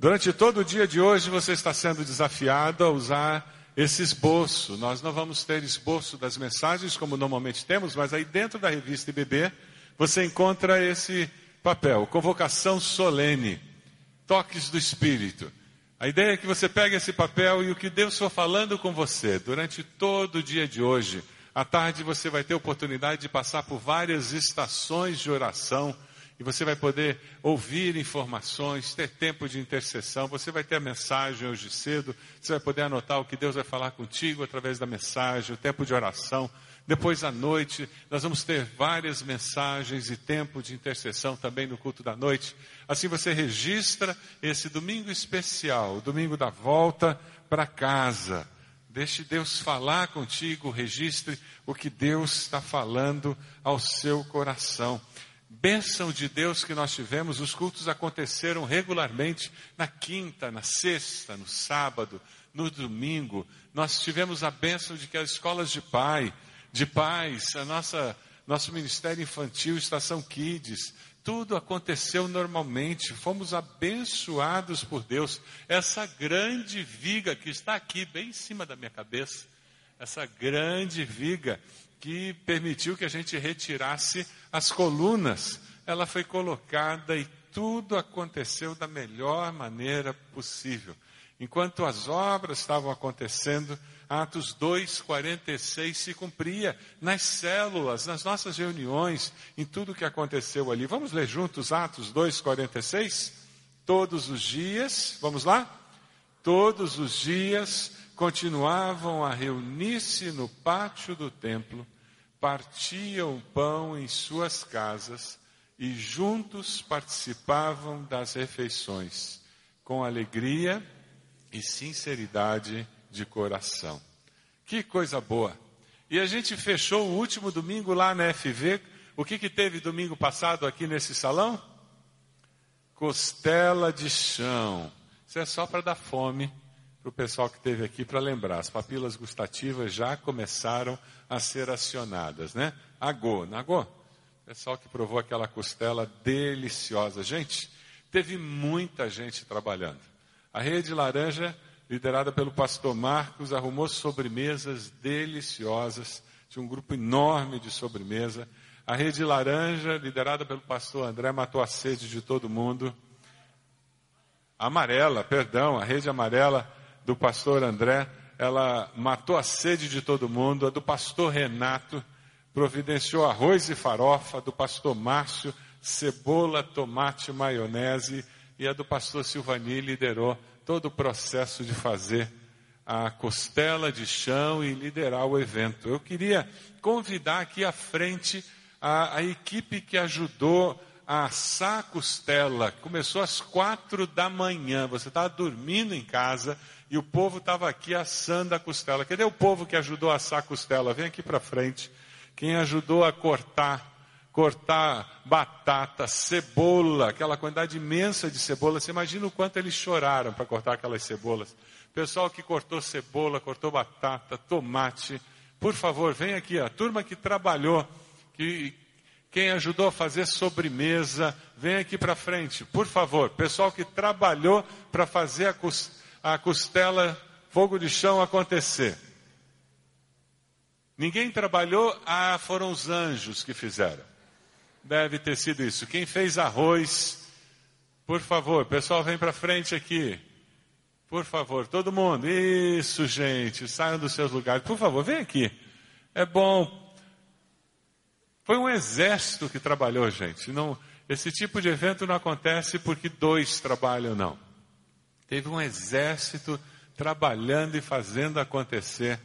Durante todo o dia de hoje você está sendo desafiado a usar esse esboço. Nós não vamos ter esboço das mensagens como normalmente temos, mas aí dentro da revista IBB você encontra esse papel, convocação solene, toques do Espírito. A ideia é que você pegue esse papel e o que Deus for falando com você durante todo o dia de hoje, à tarde você vai ter oportunidade de passar por várias estações de oração e você vai poder ouvir informações, ter tempo de intercessão, você vai ter a mensagem hoje cedo, você vai poder anotar o que Deus vai falar contigo através da mensagem, o tempo de oração. Depois à noite, nós vamos ter várias mensagens e tempo de intercessão também no culto da noite. Assim você registra esse domingo especial, o domingo da volta para casa. Deixe Deus falar contigo, registre o que Deus está falando ao seu coração bênção de Deus que nós tivemos, os cultos aconteceram regularmente na quinta, na sexta, no sábado, no domingo. Nós tivemos a bênção de que as escolas de pai, de pais, a nossa nosso ministério infantil, Estação Kids, tudo aconteceu normalmente. Fomos abençoados por Deus. Essa grande viga que está aqui bem em cima da minha cabeça, essa grande viga que permitiu que a gente retirasse as colunas. Ela foi colocada e tudo aconteceu da melhor maneira possível. Enquanto as obras estavam acontecendo, Atos 2:46 se cumpria nas células, nas nossas reuniões, em tudo que aconteceu ali. Vamos ler juntos Atos 2:46? Todos os dias, vamos lá? Todos os dias continuavam a reunir-se no pátio do templo, partiam pão em suas casas e juntos participavam das refeições, com alegria e sinceridade de coração. Que coisa boa! E a gente fechou o último domingo lá na FV. O que, que teve domingo passado aqui nesse salão? Costela de chão. Isso é só para dar fome para o pessoal que esteve aqui para lembrar. As papilas gustativas já começaram a ser acionadas, né? Agô, nagô? Pessoal que provou aquela costela deliciosa. Gente, teve muita gente trabalhando. A Rede Laranja, liderada pelo pastor Marcos, arrumou sobremesas deliciosas. Tinha um grupo enorme de sobremesa. A Rede Laranja, liderada pelo pastor André, matou a sede de todo mundo. Amarela, perdão, a Rede Amarela do pastor André, ela matou a sede de todo mundo. A do pastor Renato providenciou arroz e farofa. Do pastor Márcio, cebola, tomate, maionese. E a do pastor Silvani liderou todo o processo de fazer a costela de chão e liderar o evento. Eu queria convidar aqui à frente a, a equipe que ajudou a assar a costela. Começou às quatro da manhã. Você estava dormindo em casa e o povo estava aqui assando a costela. Cadê o povo que ajudou a assar a costela? Vem aqui para frente. Quem ajudou a cortar, cortar batata, cebola, aquela quantidade imensa de cebola. Você imagina o quanto eles choraram para cortar aquelas cebolas. Pessoal que cortou cebola, cortou batata, tomate. Por favor, vem aqui, a turma que trabalhou, que quem ajudou a fazer sobremesa, vem aqui para frente, por favor. Pessoal que trabalhou para fazer a costela a costela fogo de chão acontecer. Ninguém trabalhou, ah, foram os anjos que fizeram. Deve ter sido isso. Quem fez arroz, por favor, pessoal, vem para frente aqui. Por favor, todo mundo. Isso, gente, saiam dos seus lugares. Por favor, vem aqui. É bom. Foi um exército que trabalhou, gente. Não, esse tipo de evento não acontece porque dois trabalham, não. Teve um exército trabalhando e fazendo acontecer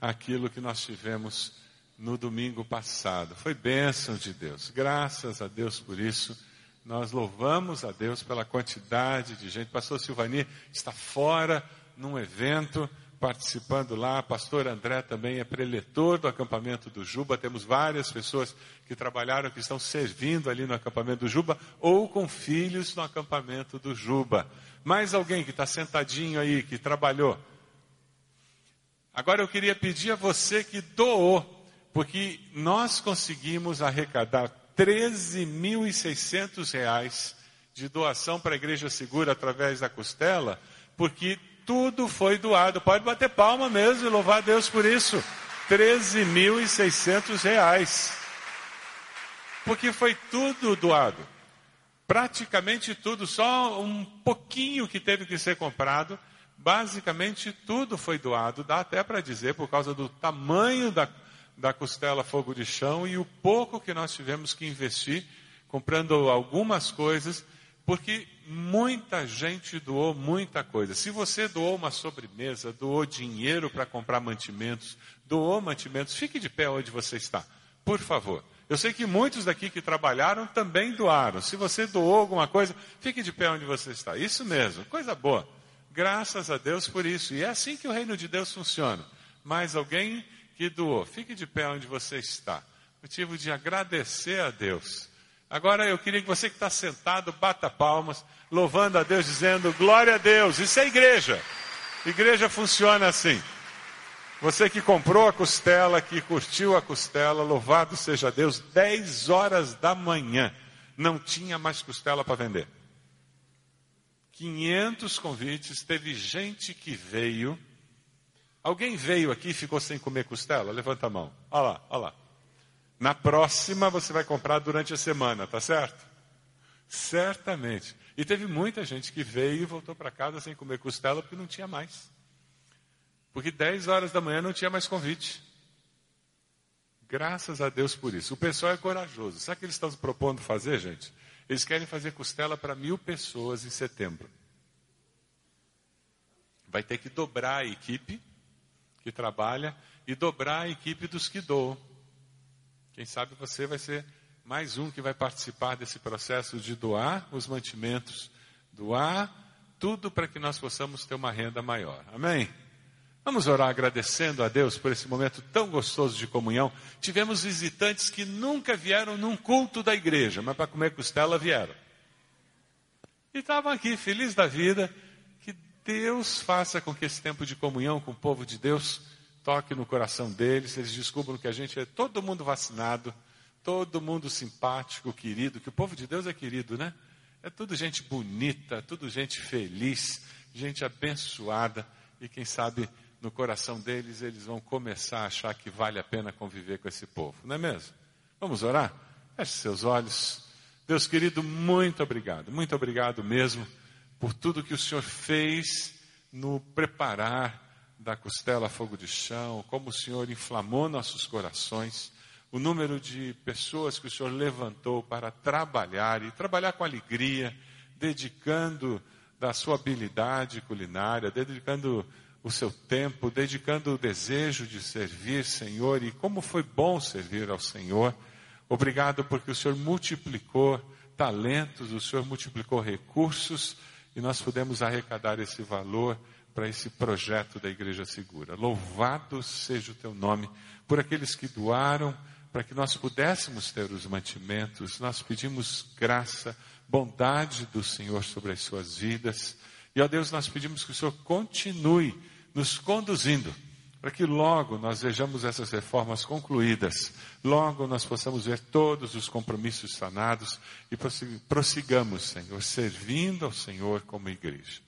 aquilo que nós tivemos no domingo passado. Foi bênção de Deus. Graças a Deus por isso. Nós louvamos a Deus pela quantidade de gente. Pastor Silvani está fora num evento participando lá. Pastor André também é preletor do acampamento do Juba. Temos várias pessoas que trabalharam, que estão servindo ali no acampamento do Juba ou com filhos no acampamento do Juba. Mais alguém que está sentadinho aí, que trabalhou. Agora eu queria pedir a você que doou, porque nós conseguimos arrecadar 13.600 reais de doação para a Igreja Segura através da costela, porque tudo foi doado. Pode bater palma mesmo e louvar a Deus por isso. 13.600 reais. Porque foi tudo doado. Praticamente tudo, só um pouquinho que teve que ser comprado. Basicamente tudo foi doado. Dá até para dizer, por causa do tamanho da, da costela fogo de chão e o pouco que nós tivemos que investir comprando algumas coisas porque muita gente doou muita coisa. Se você doou uma sobremesa, doou dinheiro para comprar mantimentos, doou mantimentos, fique de pé onde você está, por favor. Eu sei que muitos daqui que trabalharam também doaram. Se você doou alguma coisa, fique de pé onde você está. Isso mesmo, coisa boa. Graças a Deus por isso. E é assim que o reino de Deus funciona. Mais alguém que doou, fique de pé onde você está. Motivo de agradecer a Deus Agora eu queria que você que está sentado bata palmas, louvando a Deus, dizendo glória a Deus. Isso é igreja. Igreja funciona assim. Você que comprou a costela, que curtiu a costela, louvado seja Deus, 10 horas da manhã, não tinha mais costela para vender. 500 convites, teve gente que veio. Alguém veio aqui e ficou sem comer costela? Levanta a mão. Olha lá, olha lá. Na próxima você vai comprar durante a semana, tá certo? Certamente. E teve muita gente que veio e voltou para casa sem comer costela porque não tinha mais. Porque 10 horas da manhã não tinha mais convite. Graças a Deus por isso. O pessoal é corajoso. Sabe o que eles estão propondo fazer, gente? Eles querem fazer costela para mil pessoas em setembro. Vai ter que dobrar a equipe que trabalha e dobrar a equipe dos que doam. Quem sabe você vai ser mais um que vai participar desse processo de doar os mantimentos, doar tudo para que nós possamos ter uma renda maior. Amém? Vamos orar agradecendo a Deus por esse momento tão gostoso de comunhão. Tivemos visitantes que nunca vieram num culto da igreja, mas para comer costela vieram. E estavam aqui, felizes da vida. Que Deus faça com que esse tempo de comunhão com o povo de Deus toque no coração deles, eles descubram que a gente é todo mundo vacinado, todo mundo simpático, querido, que o povo de Deus é querido, né? É tudo gente bonita, tudo gente feliz, gente abençoada, e quem sabe no coração deles eles vão começar a achar que vale a pena conviver com esse povo, não é mesmo? Vamos orar? Feche seus olhos. Deus querido, muito obrigado, muito obrigado mesmo por tudo que o Senhor fez no preparar da costela a fogo de chão, como o Senhor inflamou nossos corações, o número de pessoas que o Senhor levantou para trabalhar e trabalhar com alegria, dedicando da sua habilidade culinária, dedicando o seu tempo, dedicando o desejo de servir, Senhor, e como foi bom servir ao Senhor. Obrigado porque o Senhor multiplicou talentos, o Senhor multiplicou recursos e nós pudemos arrecadar esse valor para esse projeto da Igreja Segura. Louvado seja o teu nome por aqueles que doaram para que nós pudéssemos ter os mantimentos. Nós pedimos graça, bondade do Senhor sobre as suas vidas. E, ó Deus, nós pedimos que o Senhor continue nos conduzindo para que logo nós vejamos essas reformas concluídas, logo nós possamos ver todos os compromissos sanados e prossigamos, Senhor, servindo ao Senhor como igreja.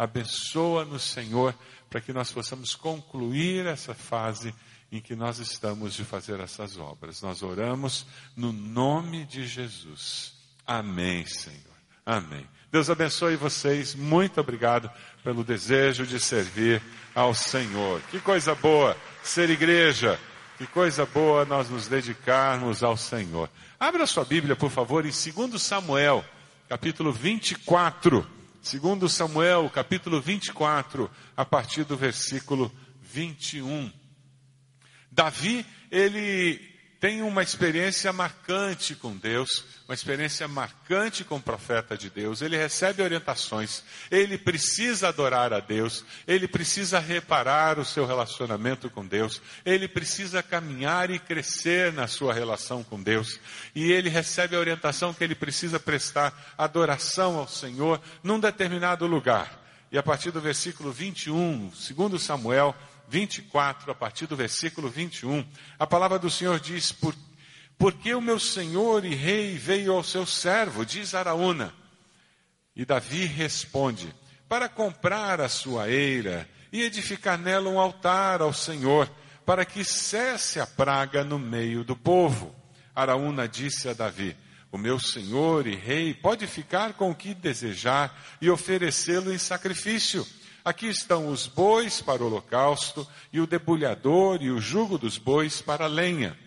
Abençoa-nos, Senhor, para que nós possamos concluir essa fase em que nós estamos de fazer essas obras. Nós oramos no nome de Jesus. Amém, Senhor. Amém. Deus abençoe vocês. Muito obrigado pelo desejo de servir ao Senhor. Que coisa boa ser igreja. Que coisa boa nós nos dedicarmos ao Senhor. Abra sua Bíblia, por favor, em 2 Samuel, capítulo 24. Segundo Samuel, capítulo 24, a partir do versículo 21. Davi, ele tem uma experiência marcante com Deus, uma experiência marcante com o profeta de Deus. Ele recebe orientações, ele precisa adorar a Deus, ele precisa reparar o seu relacionamento com Deus, ele precisa caminhar e crescer na sua relação com Deus. E ele recebe a orientação que ele precisa prestar adoração ao Senhor num determinado lugar. E a partir do versículo 21, segundo Samuel, 24, a partir do versículo 21, a palavra do Senhor diz: Por, que o meu senhor e rei veio ao seu servo, diz Araúna, E Davi responde: Para comprar a sua eira e edificar nela um altar ao Senhor, para que cesse a praga no meio do povo. Araúna disse a Davi: O meu senhor e rei pode ficar com o que desejar e oferecê-lo em sacrifício. Aqui estão os bois para o holocausto, e o debulhador e o jugo dos bois para a lenha.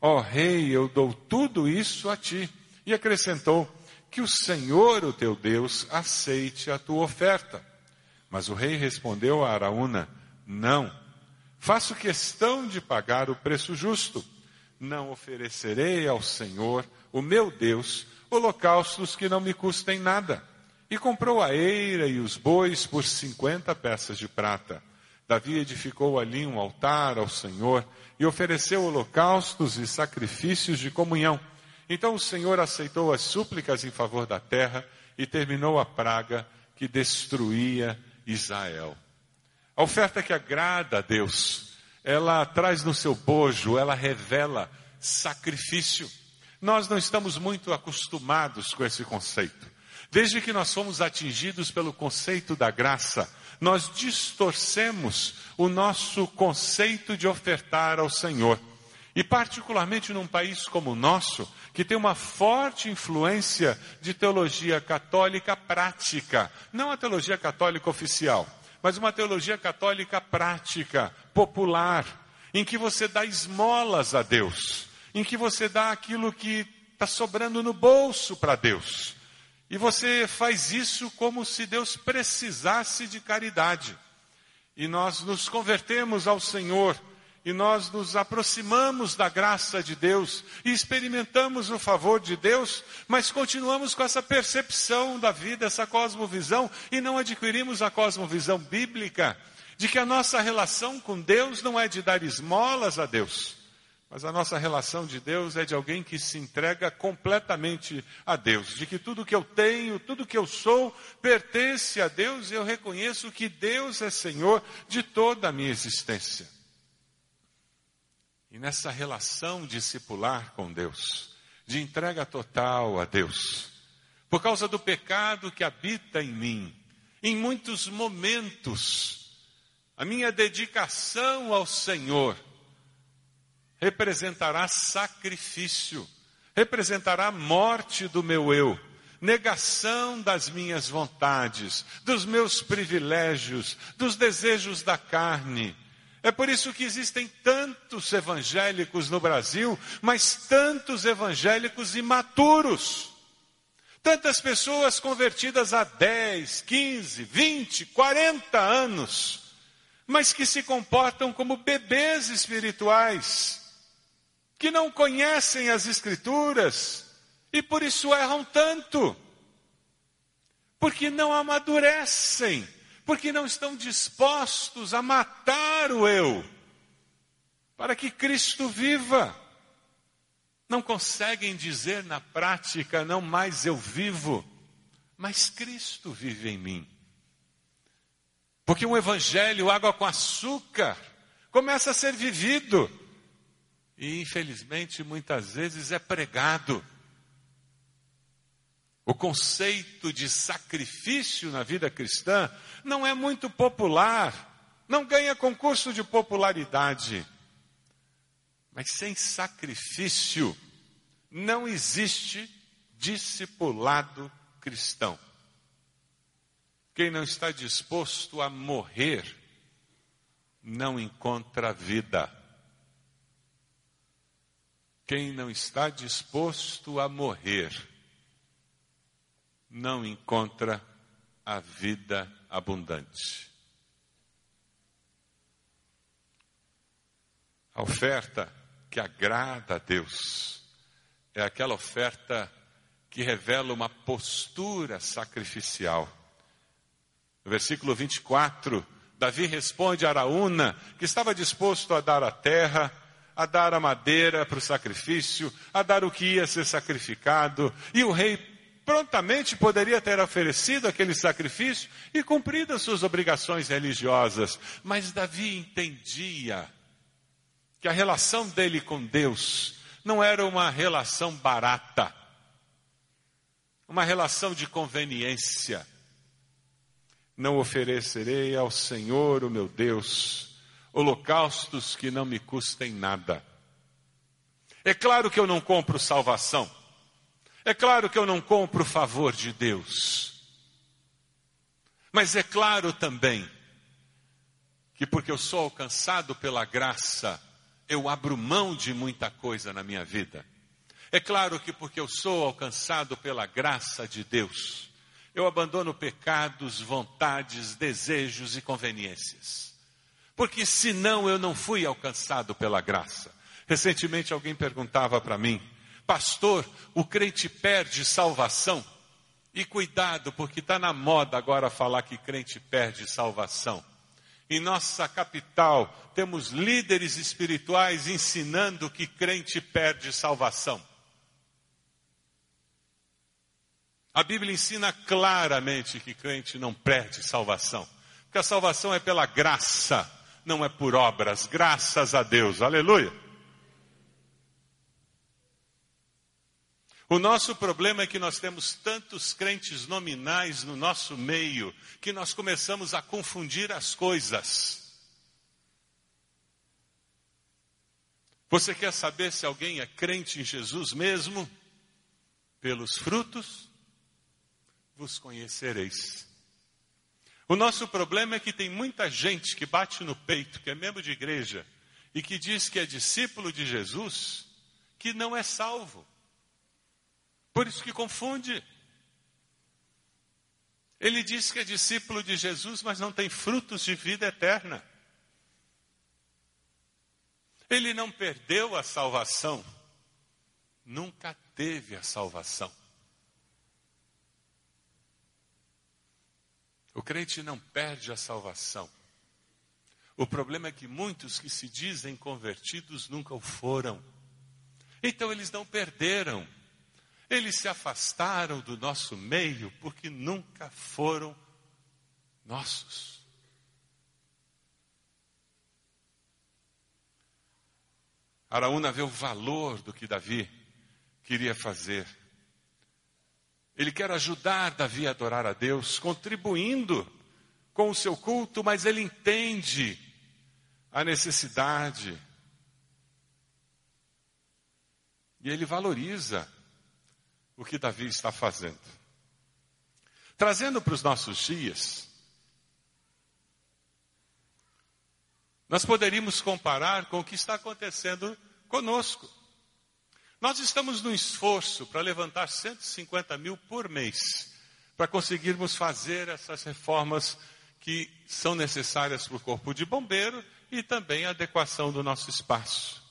Ó oh, rei, eu dou tudo isso a ti. E acrescentou: Que o Senhor, o teu Deus, aceite a tua oferta. Mas o rei respondeu a Araúna: Não, faço questão de pagar o preço justo. Não oferecerei ao Senhor, o meu Deus, holocaustos que não me custem nada. E comprou a eira e os bois por cinquenta peças de prata. Davi edificou ali um altar ao Senhor e ofereceu holocaustos e sacrifícios de comunhão. Então o Senhor aceitou as súplicas em favor da terra e terminou a praga que destruía Israel. A oferta que agrada a Deus, ela traz no seu bojo, ela revela sacrifício. Nós não estamos muito acostumados com esse conceito. Desde que nós fomos atingidos pelo conceito da graça, nós distorcemos o nosso conceito de ofertar ao Senhor. E particularmente num país como o nosso, que tem uma forte influência de teologia católica prática, não a teologia católica oficial, mas uma teologia católica prática, popular, em que você dá esmolas a Deus, em que você dá aquilo que está sobrando no bolso para Deus. E você faz isso como se Deus precisasse de caridade. E nós nos convertemos ao Senhor e nós nos aproximamos da graça de Deus e experimentamos o favor de Deus, mas continuamos com essa percepção da vida, essa cosmovisão, e não adquirimos a cosmovisão bíblica de que a nossa relação com Deus não é de dar esmolas a Deus, mas a nossa relação de Deus é de alguém que se entrega completamente a Deus, de que tudo que eu tenho, tudo que eu sou, pertence a Deus e eu reconheço que Deus é Senhor de toda a minha existência. E nessa relação discipular com Deus, de entrega total a Deus, por causa do pecado que habita em mim, em muitos momentos, a minha dedicação ao Senhor representará sacrifício, representará morte do meu eu, negação das minhas vontades, dos meus privilégios, dos desejos da carne, é por isso que existem tantos evangélicos no Brasil, mas tantos evangélicos imaturos. Tantas pessoas convertidas há 10, 15, 20, 40 anos, mas que se comportam como bebês espirituais, que não conhecem as Escrituras e por isso erram tanto, porque não amadurecem porque não estão dispostos a matar o eu, para que Cristo viva. Não conseguem dizer na prática, não mais eu vivo, mas Cristo vive em mim. Porque um evangelho, água com açúcar, começa a ser vivido. E infelizmente muitas vezes é pregado. O conceito de sacrifício na vida cristã não é muito popular, não ganha concurso de popularidade. Mas sem sacrifício não existe discipulado cristão. Quem não está disposto a morrer não encontra vida. Quem não está disposto a morrer não encontra a vida abundante. A oferta que agrada a Deus é aquela oferta que revela uma postura sacrificial. No versículo 24, Davi responde a Araúna, que estava disposto a dar a terra, a dar a madeira para o sacrifício, a dar o que ia ser sacrificado, e o rei prontamente poderia ter oferecido aquele sacrifício e cumprido as suas obrigações religiosas. Mas Davi entendia que a relação dele com Deus não era uma relação barata. uma relação de conveniência. Não oferecerei ao Senhor, o meu Deus, holocaustos que não me custem nada. É claro que eu não compro salvação. É claro que eu não compro o favor de Deus. Mas é claro também que porque eu sou alcançado pela graça, eu abro mão de muita coisa na minha vida. É claro que porque eu sou alcançado pela graça de Deus, eu abandono pecados, vontades, desejos e conveniências. Porque senão eu não fui alcançado pela graça. Recentemente alguém perguntava para mim, pastor, o crente perde salvação? E cuidado, porque está na moda agora falar que crente perde salvação. Em nossa capital, temos líderes espirituais ensinando que crente perde salvação. A Bíblia ensina claramente que crente não perde salvação. Porque a salvação é pela graça, não é por obras. Graças a Deus. Aleluia. O nosso problema é que nós temos tantos crentes nominais no nosso meio que nós começamos a confundir as coisas. Você quer saber se alguém é crente em Jesus mesmo? Pelos frutos vos conhecereis. O nosso problema é que tem muita gente que bate no peito, que é membro de igreja, e que diz que é discípulo de Jesus, que não é salvo. Por isso que confunde. Ele diz que é discípulo de Jesus, mas não tem frutos de vida eterna. Ele não perdeu a salvação, nunca teve a salvação. O crente não perde a salvação. O problema é que muitos que se dizem convertidos nunca o foram. Então eles não perderam. Eles se afastaram do nosso meio porque nunca foram nossos. Araúna vê o valor do que Davi queria fazer. Ele quer ajudar Davi a adorar a Deus, contribuindo com o seu culto, mas ele entende a necessidade. E ele valoriza o que Davi está fazendo. Trazendo para os nossos dias, nós poderíamos comparar com o que está acontecendo conosco. Nós estamos num esforço para levantar 150 mil por mês, para conseguirmos fazer essas reformas que são necessárias para o corpo de bombeiro e também a adequação do nosso espaço.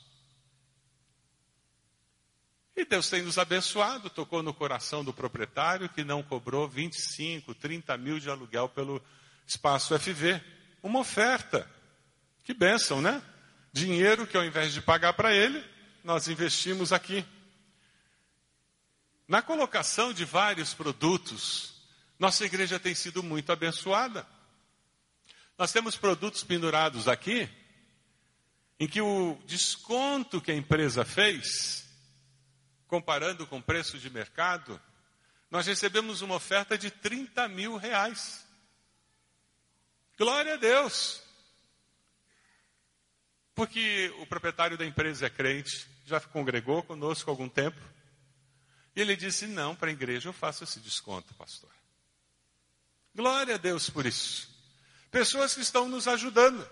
E Deus tem nos abençoado, tocou no coração do proprietário que não cobrou 25, 30 mil de aluguel pelo espaço FV. Uma oferta. Que bênção, né? Dinheiro que ao invés de pagar para ele, nós investimos aqui. Na colocação de vários produtos, nossa igreja tem sido muito abençoada. Nós temos produtos pendurados aqui, em que o desconto que a empresa fez comparando com o preço de mercado, nós recebemos uma oferta de 30 mil reais. Glória a Deus! Porque o proprietário da empresa é crente, já congregou conosco há algum tempo. E ele disse: Não, para a igreja eu faço esse desconto, pastor. Glória a Deus por isso. Pessoas que estão nos ajudando.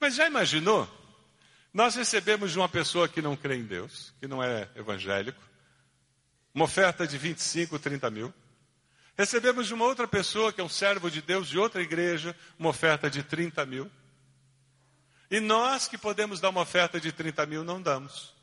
Mas já imaginou nós recebemos de uma pessoa que não crê em Deus, que não é evangélico, uma oferta de 25, 30 mil. Recebemos de uma outra pessoa que é um servo de Deus de outra igreja, uma oferta de 30 mil. E nós que podemos dar uma oferta de 30 mil, não damos.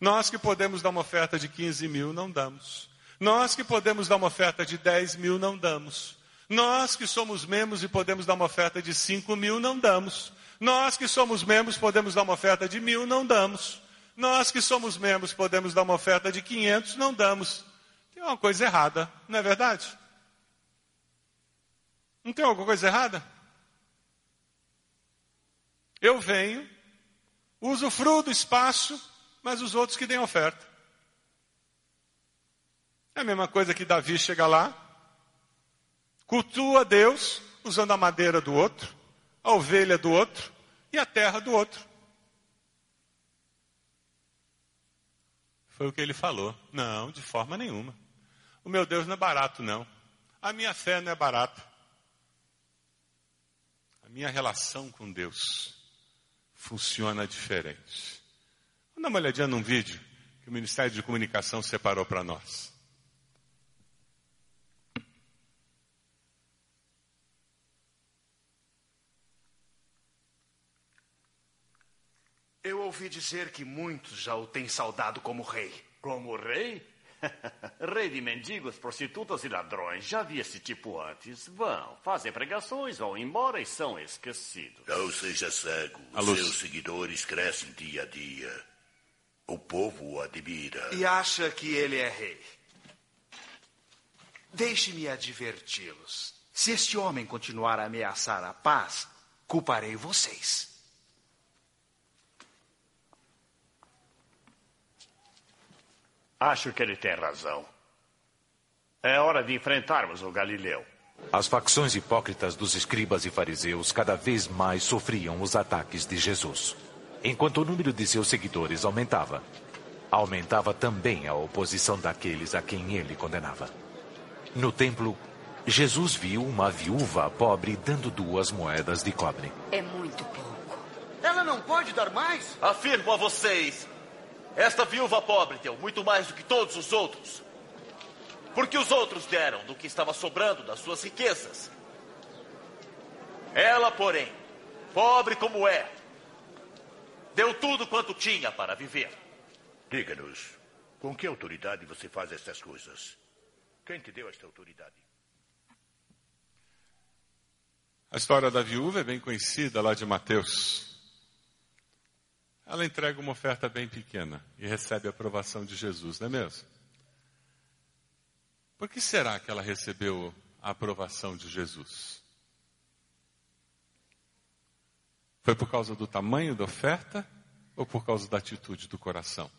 Nós que podemos dar uma oferta de 15 mil, não damos. Nós que podemos dar uma oferta de 10 mil, não damos. Nós que somos membros e podemos dar uma oferta de 5 mil, não damos. Nós que somos membros podemos dar uma oferta de mil, não damos. Nós que somos membros podemos dar uma oferta de 500, não damos. Tem uma coisa errada, não é verdade? Não tem alguma coisa errada? Eu venho, uso fruto do espaço, mas os outros que deem oferta. É a mesma coisa que Davi chega lá, cultua Deus usando a madeira do outro, a ovelha do outro e a terra do outro. Foi o que ele falou. Não, de forma nenhuma. O meu Deus não é barato, não. A minha fé não é barata. A minha relação com Deus funciona diferente. Vamos dar uma olhadinha num vídeo que o Ministério de Comunicação separou para nós. Eu ouvi dizer que muitos já o têm saudado como rei. Como rei? rei de mendigos, prostitutas e ladrões. Já vi esse tipo antes. Vão, fazem pregações, vão embora e são esquecidos. Não seja cego. A Os luz. seus seguidores crescem dia a dia. O povo o admira. E acha que ele é rei. Deixe-me adverti-los. Se este homem continuar a ameaçar a paz, culparei vocês. Acho que ele tem razão. É hora de enfrentarmos o Galileu. As facções hipócritas dos escribas e fariseus cada vez mais sofriam os ataques de Jesus. Enquanto o número de seus seguidores aumentava, aumentava também a oposição daqueles a quem ele condenava. No templo, Jesus viu uma viúva pobre dando duas moedas de cobre. É muito pouco. Ela não pode dar mais? Afirmo a vocês, esta viúva pobre deu muito mais do que todos os outros. Porque os outros deram do que estava sobrando das suas riquezas. Ela, porém, pobre como é, deu tudo quanto tinha para viver. Diga-nos, com que autoridade você faz estas coisas? Quem te deu esta autoridade? A história da viúva é bem conhecida lá de Mateus. Ela entrega uma oferta bem pequena e recebe a aprovação de Jesus, não é mesmo? Por que será que ela recebeu a aprovação de Jesus? Foi por causa do tamanho da oferta ou por causa da atitude do coração?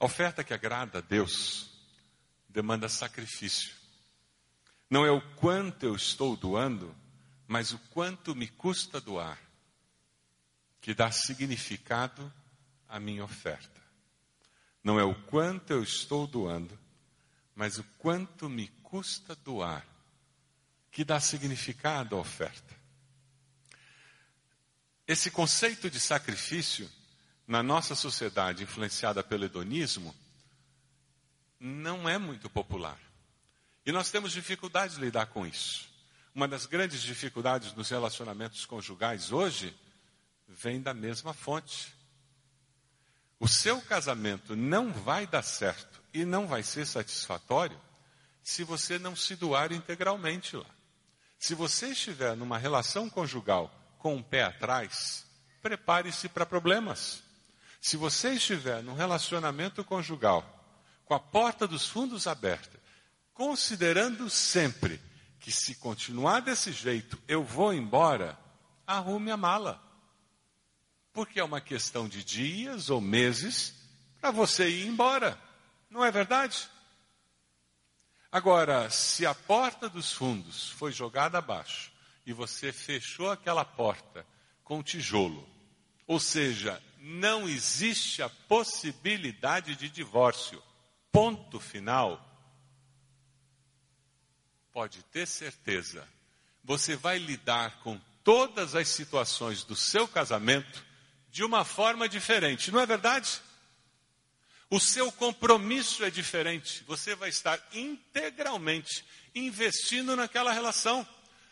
A oferta que agrada a Deus demanda sacrifício. Não é o quanto eu estou doando, mas o quanto me custa doar, que dá significado à minha oferta. Não é o quanto eu estou doando, mas o quanto me custa doar, que dá significado à oferta. Esse conceito de sacrifício, na nossa sociedade influenciada pelo hedonismo, não é muito popular. E nós temos dificuldade de lidar com isso. Uma das grandes dificuldades nos relacionamentos conjugais hoje vem da mesma fonte. O seu casamento não vai dar certo e não vai ser satisfatório se você não se doar integralmente lá. Se você estiver numa relação conjugal com o pé atrás, prepare-se para problemas. Se você estiver num relacionamento conjugal com a porta dos fundos aberta, considerando sempre que se continuar desse jeito eu vou embora, arrume a mala. Porque é uma questão de dias ou meses para você ir embora. Não é verdade? Agora, se a porta dos fundos foi jogada abaixo e você fechou aquela porta com tijolo, ou seja, não existe a possibilidade de divórcio, ponto final, pode ter certeza, você vai lidar com todas as situações do seu casamento de uma forma diferente, não é verdade? O seu compromisso é diferente, você vai estar integralmente investindo naquela relação.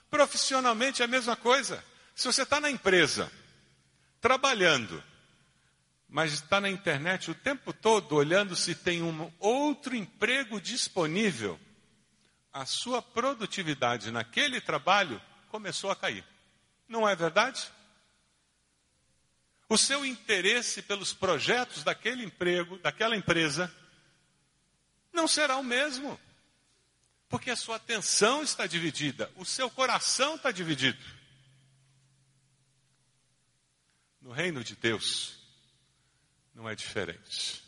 Profissionalmente é a mesma coisa. Se você está na empresa, trabalhando, mas está na internet o tempo todo olhando se tem um outro emprego disponível, a sua produtividade naquele trabalho começou a cair. Não é verdade? O seu interesse pelos projetos daquele emprego, daquela empresa, não será o mesmo. Porque a sua atenção está dividida, o seu coração está dividido. No reino de Deus, não é diferente.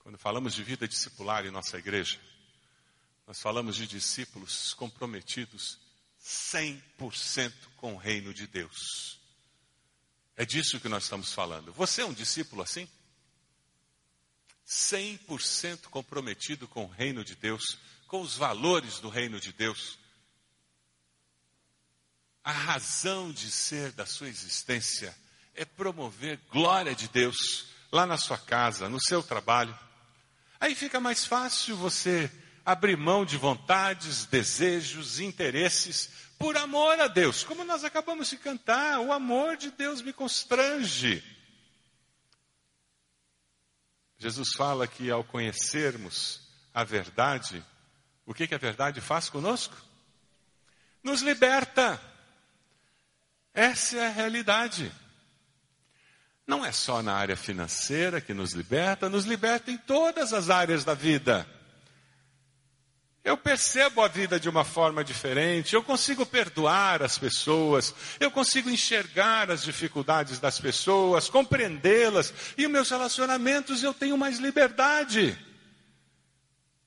Quando falamos de vida discipular em nossa igreja, nós falamos de discípulos comprometidos 100% com o reino de Deus. É disso que nós estamos falando. Você é um discípulo assim? 100% comprometido com o reino de Deus, com os valores do reino de Deus. A razão de ser da sua existência é promover glória de Deus lá na sua casa, no seu trabalho. Aí fica mais fácil você abrir mão de vontades, desejos, interesses, por amor a Deus. Como nós acabamos de cantar, o amor de Deus me constrange. Jesus fala que ao conhecermos a verdade, o que, que a verdade faz conosco? Nos liberta. Essa é a realidade. Não é só na área financeira que nos liberta, nos liberta em todas as áreas da vida. Eu percebo a vida de uma forma diferente, eu consigo perdoar as pessoas, eu consigo enxergar as dificuldades das pessoas, compreendê-las, e os meus relacionamentos eu tenho mais liberdade.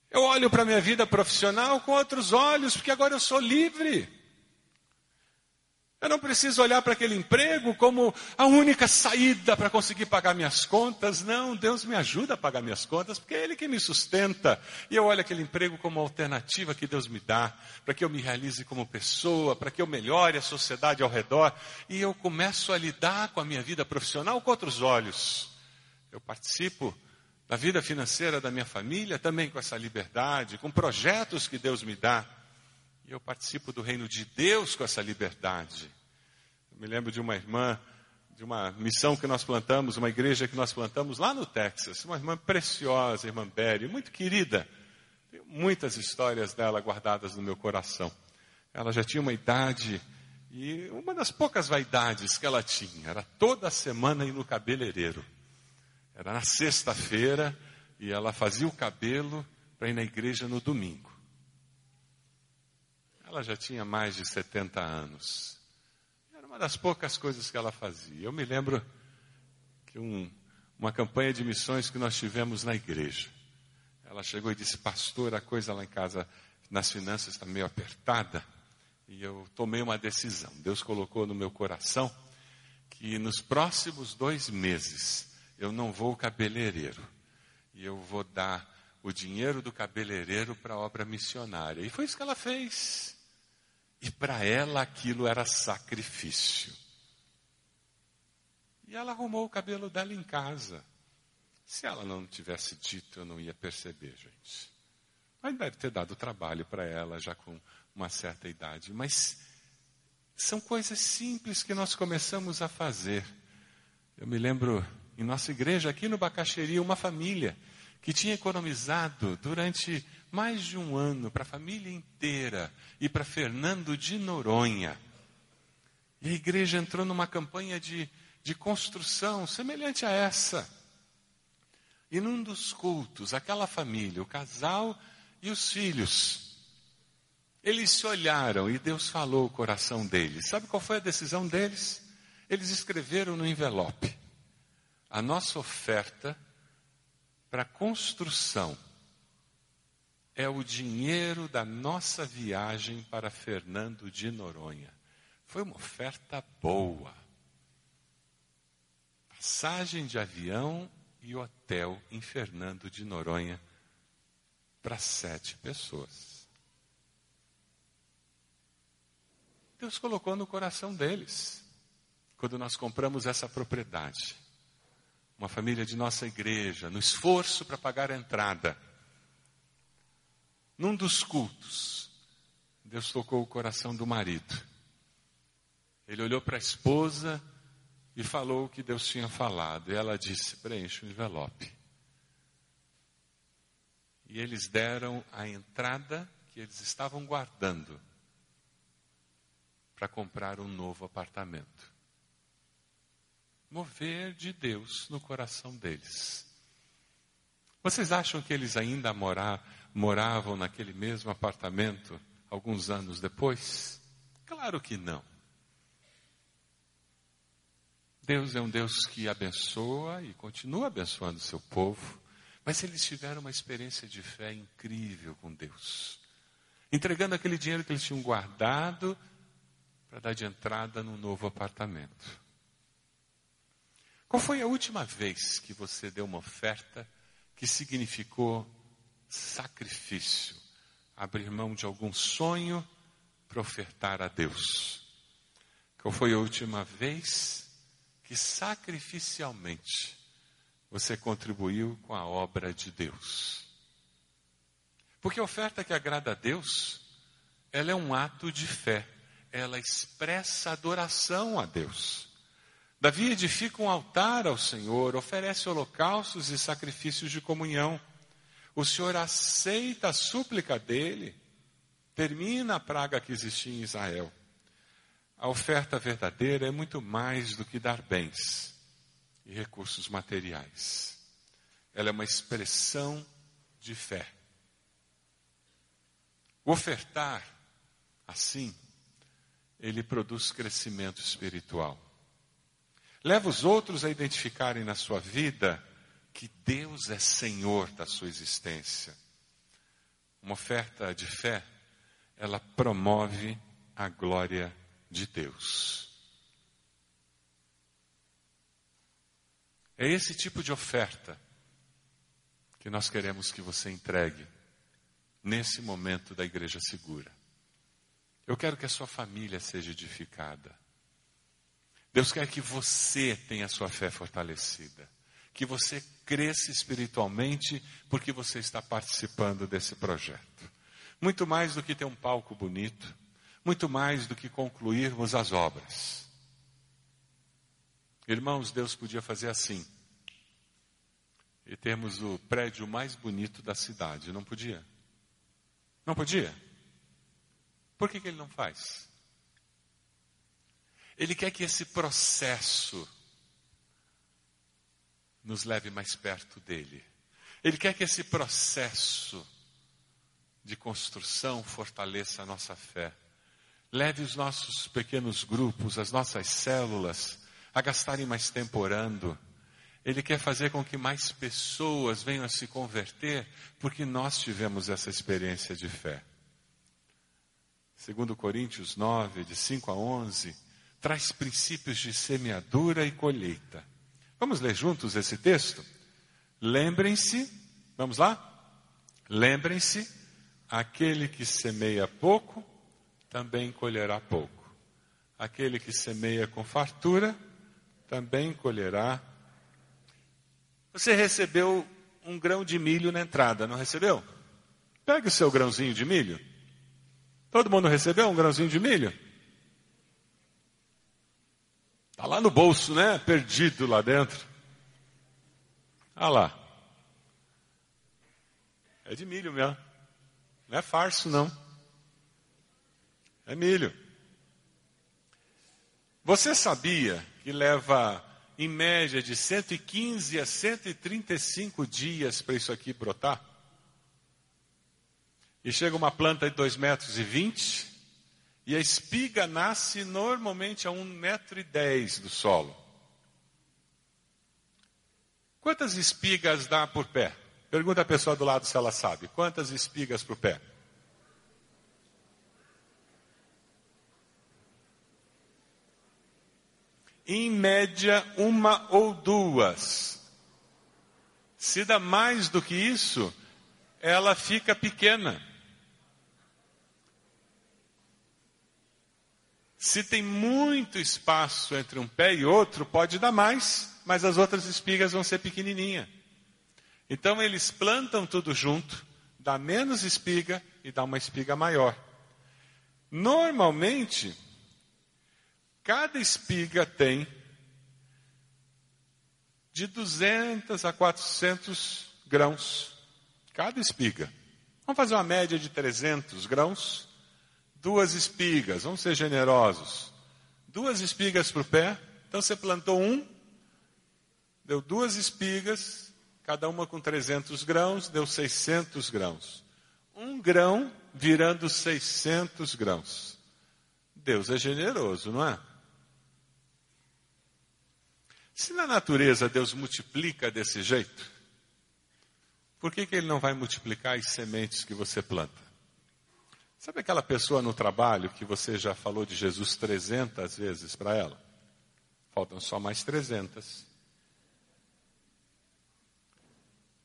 Eu olho para a minha vida profissional com outros olhos, porque agora eu sou livre. Eu não preciso olhar para aquele emprego como a única saída para conseguir pagar minhas contas. Não, Deus me ajuda a pagar minhas contas, porque é Ele que me sustenta. E eu olho aquele emprego como alternativa que Deus me dá, para que eu me realize como pessoa, para que eu melhore a sociedade ao redor. E eu começo a lidar com a minha vida profissional com outros olhos. Eu participo da vida financeira da minha família também com essa liberdade, com projetos que Deus me dá. E eu participo do reino de Deus com essa liberdade. Eu me lembro de uma irmã, de uma missão que nós plantamos, uma igreja que nós plantamos lá no Texas. Uma irmã preciosa, irmã Berry, muito querida. Tenho muitas histórias dela guardadas no meu coração. Ela já tinha uma idade, e uma das poucas vaidades que ela tinha era toda semana ir no cabeleireiro. Era na sexta-feira e ela fazia o cabelo para ir na igreja no domingo. Ela já tinha mais de 70 anos. Era uma das poucas coisas que ela fazia. Eu me lembro que um, uma campanha de missões que nós tivemos na igreja. Ela chegou e disse, pastor, a coisa lá em casa nas finanças está meio apertada. E eu tomei uma decisão. Deus colocou no meu coração que nos próximos dois meses eu não vou cabeleireiro. E eu vou dar o dinheiro do cabeleireiro para a obra missionária. E foi isso que ela fez. E para ela aquilo era sacrifício. E ela arrumou o cabelo dela em casa. Se ela não tivesse dito, eu não ia perceber, gente. Mas deve ter dado trabalho para ela já com uma certa idade. Mas são coisas simples que nós começamos a fazer. Eu me lembro em nossa igreja, aqui no Bacaxeri, uma família que tinha economizado durante mais de um ano para a família inteira e para Fernando de Noronha. E a igreja entrou numa campanha de, de construção semelhante a essa. E num dos cultos, aquela família, o casal e os filhos, eles se olharam e Deus falou o coração deles. Sabe qual foi a decisão deles? Eles escreveram no envelope: a nossa oferta para construção é o dinheiro da nossa viagem para Fernando de Noronha. Foi uma oferta boa. Passagem de avião e hotel em Fernando de Noronha para sete pessoas. Deus colocou no coração deles quando nós compramos essa propriedade uma família de nossa igreja, no esforço para pagar a entrada. Num dos cultos, Deus tocou o coração do marido. Ele olhou para a esposa e falou o que Deus tinha falado. E ela disse: preencha o envelope. E eles deram a entrada que eles estavam guardando para comprar um novo apartamento mover de Deus no coração deles. Vocês acham que eles ainda morar, moravam naquele mesmo apartamento alguns anos depois? Claro que não. Deus é um Deus que abençoa e continua abençoando o seu povo, Mas eles tiveram uma experiência de fé incrível com Deus. Entregando aquele dinheiro que eles tinham guardado para dar de entrada num novo apartamento. Qual foi a última vez que você deu uma oferta que significou sacrifício? Abrir mão de algum sonho para ofertar a Deus. Qual foi a última vez que sacrificialmente você contribuiu com a obra de Deus? Porque a oferta que agrada a Deus, ela é um ato de fé, ela expressa adoração a Deus. Davi edifica um altar ao Senhor, oferece holocaustos e sacrifícios de comunhão. O Senhor aceita a súplica dele, termina a praga que existia em Israel. A oferta verdadeira é muito mais do que dar bens e recursos materiais. Ela é uma expressão de fé. Ofertar, assim, ele produz crescimento espiritual. Leva os outros a identificarem na sua vida que Deus é Senhor da sua existência. Uma oferta de fé, ela promove a glória de Deus. É esse tipo de oferta que nós queremos que você entregue nesse momento da igreja segura. Eu quero que a sua família seja edificada. Deus quer que você tenha a sua fé fortalecida, que você cresça espiritualmente porque você está participando desse projeto. Muito mais do que ter um palco bonito, muito mais do que concluirmos as obras. Irmãos, Deus podia fazer assim. E termos o prédio mais bonito da cidade, não podia? Não podia? Por que, que ele não faz? Ele quer que esse processo nos leve mais perto dele. Ele quer que esse processo de construção fortaleça a nossa fé. Leve os nossos pequenos grupos, as nossas células, a gastarem mais tempo orando. Ele quer fazer com que mais pessoas venham a se converter, porque nós tivemos essa experiência de fé. Segundo Coríntios 9, de 5 a 11, traz princípios de semeadura e colheita. Vamos ler juntos esse texto? Lembrem-se, vamos lá? Lembrem-se, aquele que semeia pouco, também colherá pouco. Aquele que semeia com fartura, também colherá. Você recebeu um grão de milho na entrada, não recebeu? Pegue o seu grãozinho de milho. Todo mundo recebeu um grãozinho de milho? Está lá no bolso, né? Perdido lá dentro. Ah lá. É de milho mesmo. Não é farso, não. É milho. Você sabia que leva, em média, de 115 a 135 dias para isso aqui brotar? E chega uma planta de 2 metros e 20, e a espiga nasce normalmente a um metro e dez do solo. Quantas espigas dá por pé? Pergunta a pessoa do lado se ela sabe. Quantas espigas por pé? Em média, uma ou duas. Se dá mais do que isso, ela fica pequena. Se tem muito espaço entre um pé e outro, pode dar mais, mas as outras espigas vão ser pequenininha. Então eles plantam tudo junto, dá menos espiga e dá uma espiga maior. Normalmente, cada espiga tem de 200 a 400 grãos. Cada espiga. Vamos fazer uma média de 300 grãos duas espigas, vamos ser generosos. Duas espigas para o pé. Então você plantou um, deu duas espigas, cada uma com 300 grãos, deu 600 grãos. Um grão virando 600 grãos. Deus é generoso, não é? Se na natureza Deus multiplica desse jeito, por que, que ele não vai multiplicar as sementes que você planta? Sabe aquela pessoa no trabalho que você já falou de Jesus 300 vezes para ela? Faltam só mais 300.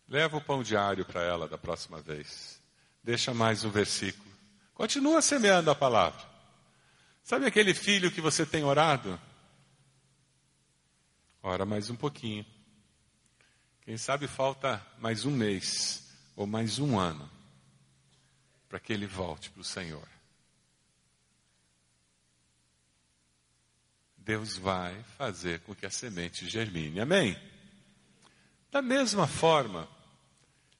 Leva o pão diário para ela da próxima vez. Deixa mais um versículo. Continua semeando a palavra. Sabe aquele filho que você tem orado? Ora mais um pouquinho. Quem sabe falta mais um mês ou mais um ano para que ele volte para o Senhor. Deus vai fazer com que a semente germine. Amém? Da mesma forma,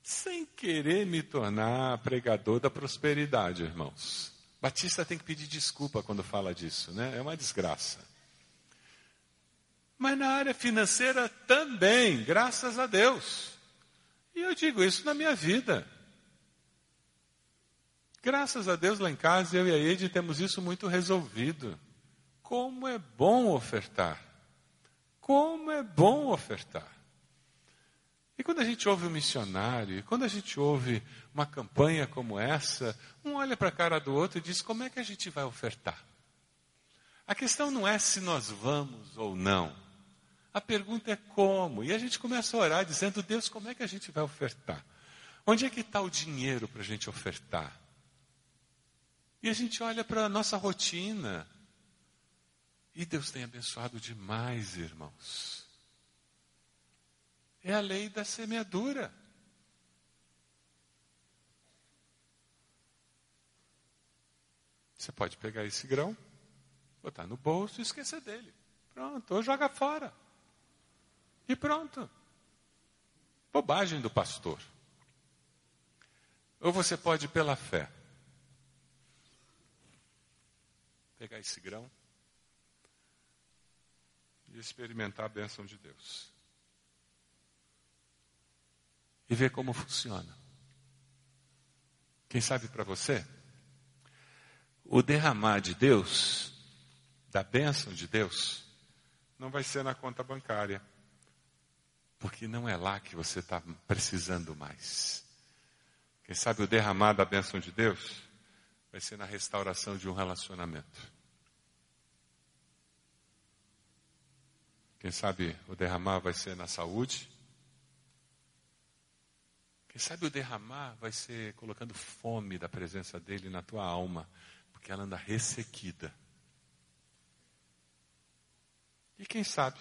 sem querer me tornar pregador da prosperidade, irmãos. Batista tem que pedir desculpa quando fala disso, né? É uma desgraça. Mas na área financeira também, graças a Deus. E eu digo isso na minha vida. Graças a Deus lá em casa, eu e a Ed temos isso muito resolvido. Como é bom ofertar. Como é bom ofertar. E quando a gente ouve um missionário, e quando a gente ouve uma campanha como essa, um olha para a cara do outro e diz: como é que a gente vai ofertar? A questão não é se nós vamos ou não. A pergunta é como. E a gente começa a orar dizendo: Deus, como é que a gente vai ofertar? Onde é que está o dinheiro para a gente ofertar? E a gente olha para a nossa rotina. E Deus tem abençoado demais, irmãos. É a lei da semeadura. Você pode pegar esse grão, botar no bolso e esquecer dele. Pronto, ou joga fora. E pronto. Bobagem do pastor. Ou você pode, pela fé, pegar esse grão e experimentar a bênção de Deus. E ver como funciona. Quem sabe para você? O derramar de Deus, da bênção de Deus, não vai ser na conta bancária porque não é lá que você está precisando mais. Quem sabe o derramar da bênção de Deus vai ser na restauração de um relacionamento. Quem sabe o derramar vai ser na saúde. Quem sabe o derramar vai ser colocando fome da presença dele na tua alma, porque ela anda ressequida. E quem sabe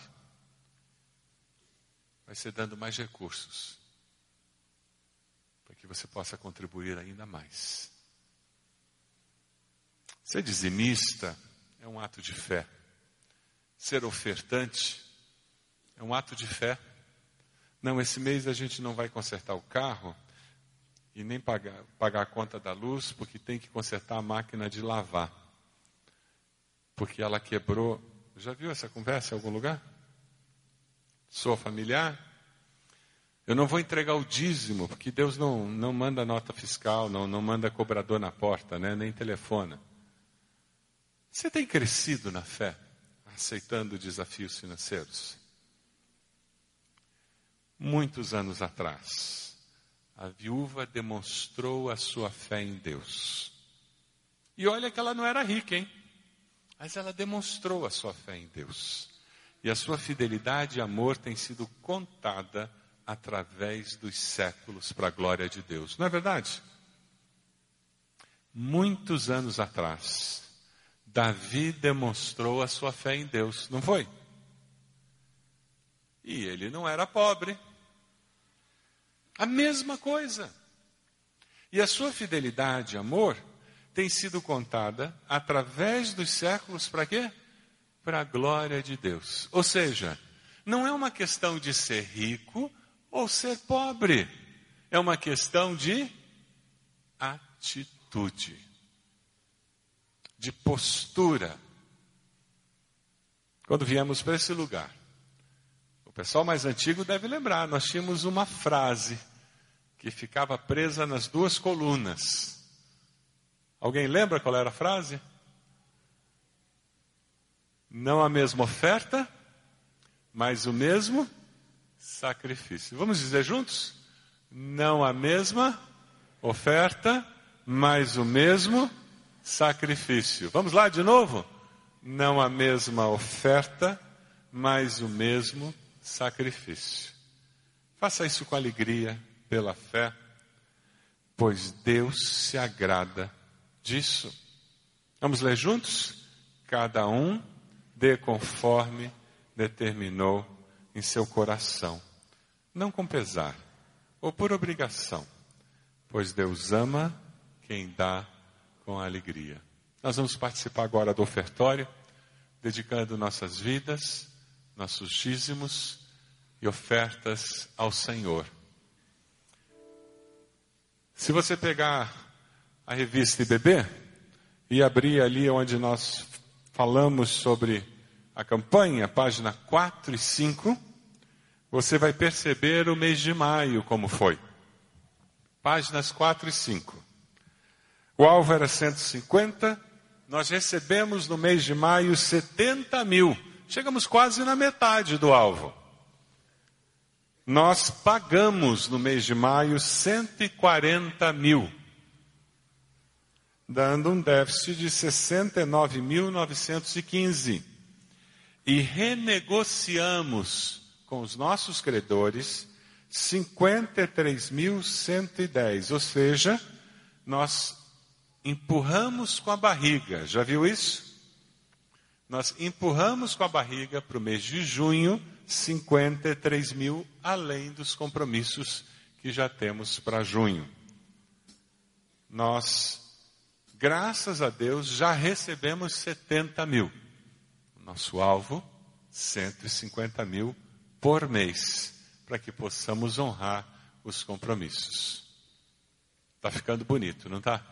vai ser dando mais recursos para que você possa contribuir ainda mais. Ser dizimista é um ato de fé. Ser ofertante é um ato de fé. Não, esse mês a gente não vai consertar o carro e nem pagar, pagar a conta da luz, porque tem que consertar a máquina de lavar. Porque ela quebrou. Já viu essa conversa em algum lugar? Sou familiar? Eu não vou entregar o dízimo, porque Deus não, não manda nota fiscal, não, não manda cobrador na porta, né? nem telefona. Você tem crescido na fé, aceitando desafios financeiros? Muitos anos atrás, a viúva demonstrou a sua fé em Deus. E olha que ela não era rica, hein? Mas ela demonstrou a sua fé em Deus. E a sua fidelidade e amor tem sido contada através dos séculos para a glória de Deus. Não é verdade? Muitos anos atrás, Davi demonstrou a sua fé em Deus, não foi? E ele não era pobre. A mesma coisa. E a sua fidelidade e amor tem sido contada através dos séculos para quê? para a glória de Deus. Ou seja, não é uma questão de ser rico ou ser pobre, é uma questão de atitude, de postura. Quando viemos para esse lugar, o pessoal mais antigo deve lembrar, nós tínhamos uma frase que ficava presa nas duas colunas. Alguém lembra qual era a frase? Não a mesma oferta, mas o mesmo sacrifício. Vamos dizer juntos? Não a mesma oferta, mas o mesmo sacrifício. Vamos lá de novo? Não a mesma oferta, mas o mesmo sacrifício. Faça isso com alegria, pela fé, pois Deus se agrada disso. Vamos ler juntos? Cada um dê conforme determinou em seu coração, não com pesar ou por obrigação, pois Deus ama quem dá com alegria. Nós vamos participar agora do ofertório, dedicando nossas vidas, nossos dízimos e ofertas ao Senhor. Se você pegar a revista IBB e abrir ali onde nós falamos sobre a campanha, página 4 e 5, você vai perceber o mês de maio como foi. Páginas 4 e 5. O alvo era 150, nós recebemos no mês de maio 70 mil. Chegamos quase na metade do alvo. Nós pagamos no mês de maio 140 mil, dando um déficit de 69.915. E renegociamos com os nossos credores 53.110, ou seja, nós empurramos com a barriga. Já viu isso? Nós empurramos com a barriga para o mês de junho 53 mil, além dos compromissos que já temos para junho. Nós, graças a Deus, já recebemos 70 mil. Nosso alvo, 150 mil por mês, para que possamos honrar os compromissos. Está ficando bonito, não está?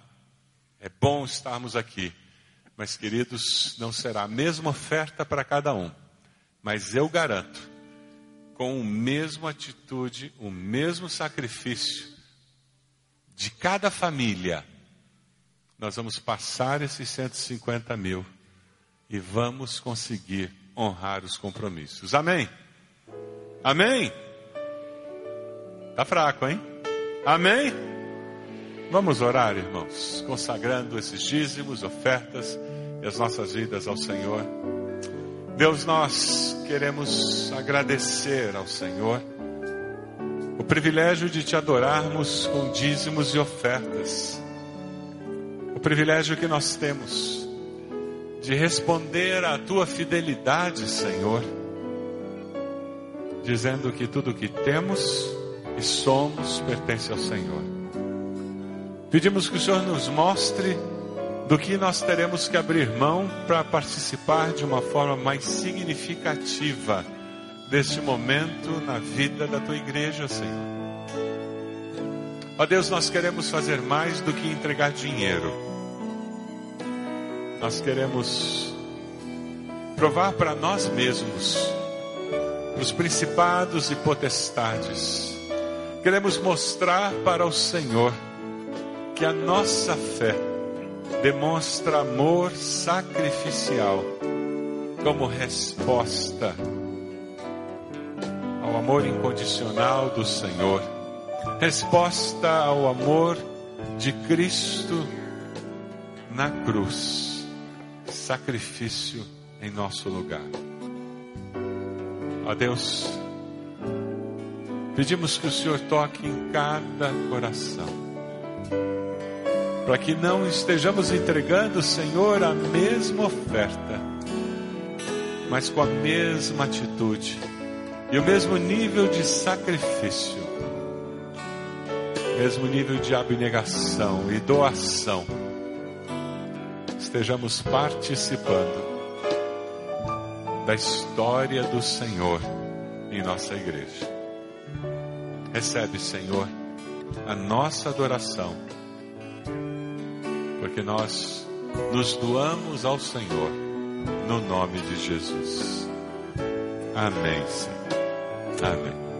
É bom estarmos aqui. Mas, queridos, não será a mesma oferta para cada um. Mas eu garanto, com a mesma atitude, o mesmo sacrifício de cada família, nós vamos passar esses 150 mil e vamos conseguir honrar os compromissos. Amém? Amém? Tá fraco, hein? Amém? Vamos orar, irmãos, consagrando esses dízimos, ofertas e as nossas vidas ao Senhor. Deus, nós queremos agradecer ao Senhor o privilégio de te adorarmos com dízimos e ofertas. O privilégio que nós temos de responder à tua fidelidade, Senhor, dizendo que tudo o que temos e somos pertence ao Senhor. Pedimos que o Senhor nos mostre do que nós teremos que abrir mão para participar de uma forma mais significativa deste momento na vida da tua igreja, Senhor. Ó Deus, nós queremos fazer mais do que entregar dinheiro. Nós queremos provar para nós mesmos, para os principados e potestades. Queremos mostrar para o Senhor que a nossa fé demonstra amor sacrificial como resposta ao amor incondicional do Senhor, resposta ao amor de Cristo na cruz, sacrifício em nosso lugar. Ó Deus, pedimos que o Senhor toque em cada coração para que não estejamos entregando, Senhor, a mesma oferta, mas com a mesma atitude e o mesmo nível de sacrifício, mesmo nível de abnegação e doação, estejamos participando da história do Senhor em nossa igreja. Recebe, Senhor, a nossa adoração porque nós nos doamos ao Senhor, no nome de Jesus. Amém, Senhor. Amém.